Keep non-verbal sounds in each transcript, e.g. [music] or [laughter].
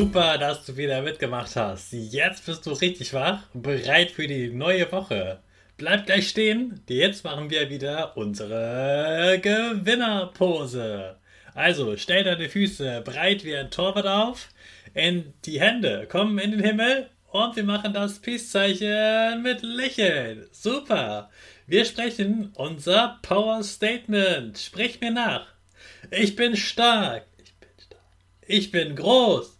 Super, dass du wieder mitgemacht hast. Jetzt bist du richtig wach und bereit für die neue Woche. Bleib gleich stehen, jetzt machen wir wieder unsere Gewinnerpose. Also stell deine Füße breit wie ein Torwart auf, in die Hände kommen in den Himmel und wir machen das Peace-Zeichen mit Lächeln. Super. Wir sprechen unser Power Statement. Sprich mir nach. Ich bin stark. Ich bin stark. Ich bin groß.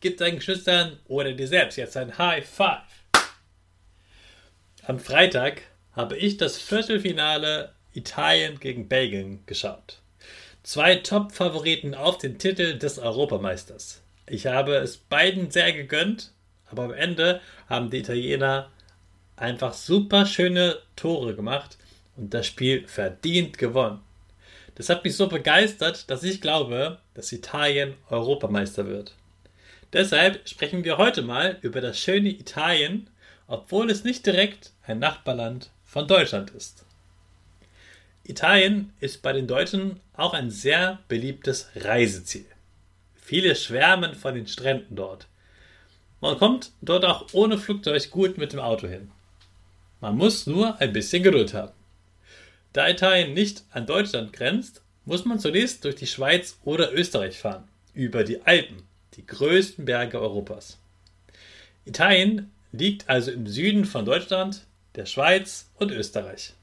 Gib deinen Geschwistern oder dir selbst jetzt ein High Five. Am Freitag habe ich das Viertelfinale Italien gegen Belgien geschaut. Zwei Top-Favoriten auf den Titel des Europameisters. Ich habe es beiden sehr gegönnt, aber am Ende haben die Italiener einfach super schöne Tore gemacht und das Spiel verdient gewonnen. Das hat mich so begeistert, dass ich glaube, dass Italien Europameister wird. Deshalb sprechen wir heute mal über das schöne Italien, obwohl es nicht direkt ein Nachbarland von Deutschland ist. Italien ist bei den Deutschen auch ein sehr beliebtes Reiseziel. Viele schwärmen von den Stränden dort. Man kommt dort auch ohne Flugzeug gut mit dem Auto hin. Man muss nur ein bisschen Geduld haben. Da Italien nicht an Deutschland grenzt, muss man zunächst durch die Schweiz oder Österreich fahren, über die Alpen die größten Berge Europas. Italien liegt also im Süden von Deutschland, der Schweiz und Österreich.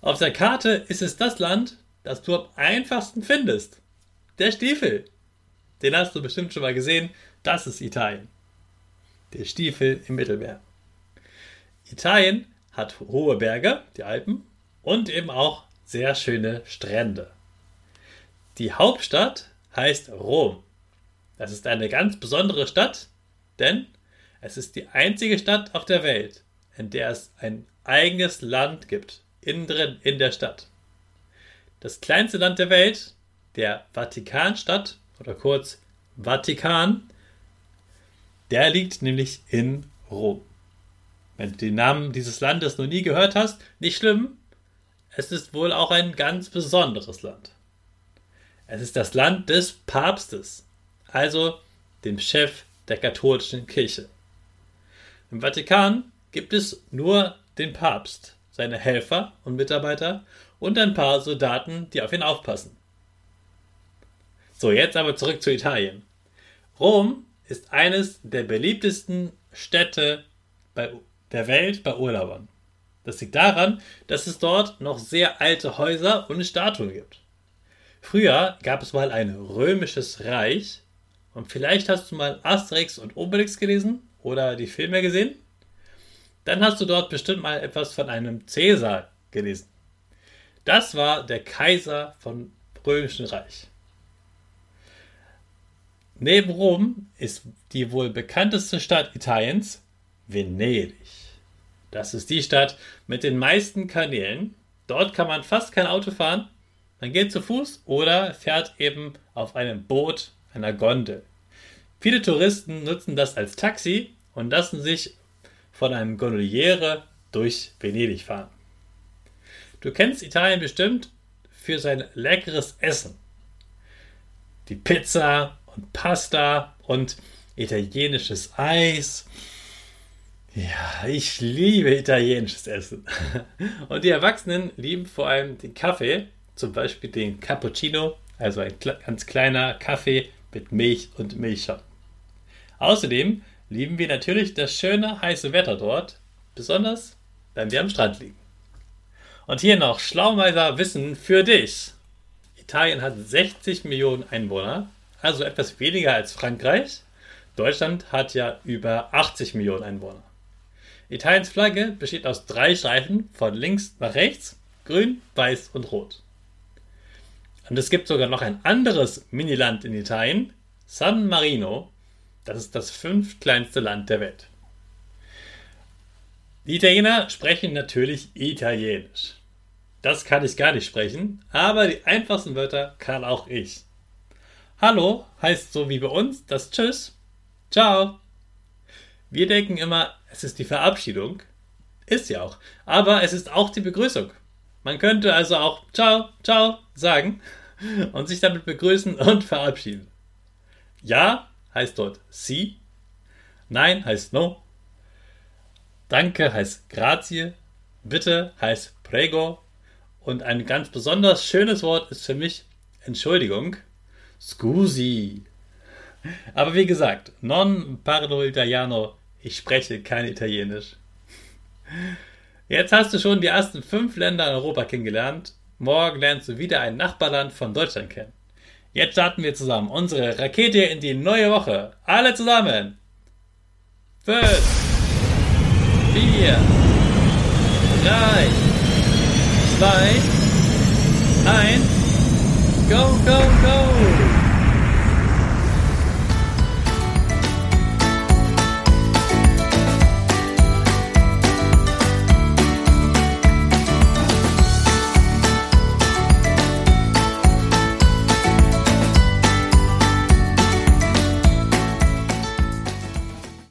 Auf der Karte ist es das Land, das du am einfachsten findest. Der Stiefel. Den hast du bestimmt schon mal gesehen. Das ist Italien. Der Stiefel im Mittelmeer. Italien hat hohe Berge, die Alpen, und eben auch sehr schöne Strände. Die Hauptstadt heißt Rom. Das ist eine ganz besondere Stadt, denn es ist die einzige Stadt auf der Welt, in der es ein eigenes Land gibt, innen drin in der Stadt. Das kleinste Land der Welt, der Vatikanstadt oder kurz Vatikan, der liegt nämlich in Rom. Wenn du den Namen dieses Landes noch nie gehört hast, nicht schlimm. Es ist wohl auch ein ganz besonderes Land. Es ist das Land des Papstes also dem Chef der katholischen Kirche. Im Vatikan gibt es nur den Papst, seine Helfer und Mitarbeiter und ein paar Soldaten, die auf ihn aufpassen. So, jetzt aber zurück zu Italien. Rom ist eines der beliebtesten Städte der Welt bei Urlaubern. Das liegt daran, dass es dort noch sehr alte Häuser und Statuen gibt. Früher gab es mal ein römisches Reich, und vielleicht hast du mal Asterix und Obelix gelesen oder die Filme gesehen. Dann hast du dort bestimmt mal etwas von einem Cäsar gelesen. Das war der Kaiser vom Römischen Reich. Neben Rom ist die wohl bekannteste Stadt Italiens Venedig. Das ist die Stadt mit den meisten Kanälen. Dort kann man fast kein Auto fahren. Man geht zu Fuß oder fährt eben auf einem Boot, einer Gondel. Viele Touristen nutzen das als Taxi und lassen sich von einem Gondoliere durch Venedig fahren. Du kennst Italien bestimmt für sein leckeres Essen. Die Pizza und Pasta und italienisches Eis. Ja, ich liebe italienisches Essen. [laughs] Und die Erwachsenen lieben vor allem den Kaffee, zum Beispiel den Cappuccino, also ein ganz kleiner Kaffee mit Milch und Milchschaum. Außerdem lieben wir natürlich das schöne heiße Wetter dort, besonders wenn wir am Strand liegen. Und hier noch Schlaumeiser Wissen für dich. Italien hat 60 Millionen Einwohner, also etwas weniger als Frankreich. Deutschland hat ja über 80 Millionen Einwohner. Italiens Flagge besteht aus drei Streifen von links nach rechts, grün, weiß und rot. Und es gibt sogar noch ein anderes Miniland in Italien, San Marino. Das ist das fünftkleinste Land der Welt. Die Italiener sprechen natürlich Italienisch. Das kann ich gar nicht sprechen, aber die einfachsten Wörter kann auch ich. Hallo heißt so wie bei uns das Tschüss. Ciao. Wir denken immer, es ist die Verabschiedung. Ist ja auch. Aber es ist auch die Begrüßung. Man könnte also auch Ciao, Ciao sagen und sich damit begrüßen und verabschieden. Ja heißt dort Si. Nein heißt No. Danke heißt Grazie. Bitte heißt Prego. Und ein ganz besonders schönes Wort ist für mich Entschuldigung. Scusi. Aber wie gesagt, non parlo italiano. Ich spreche kein Italienisch. Jetzt hast du schon die ersten fünf Länder in Europa kennengelernt. Morgen lernst du wieder ein Nachbarland von Deutschland kennen. Jetzt starten wir zusammen unsere Rakete in die neue Woche. Alle zusammen. Fünf, vier, drei, zwei, eins, go, go, go!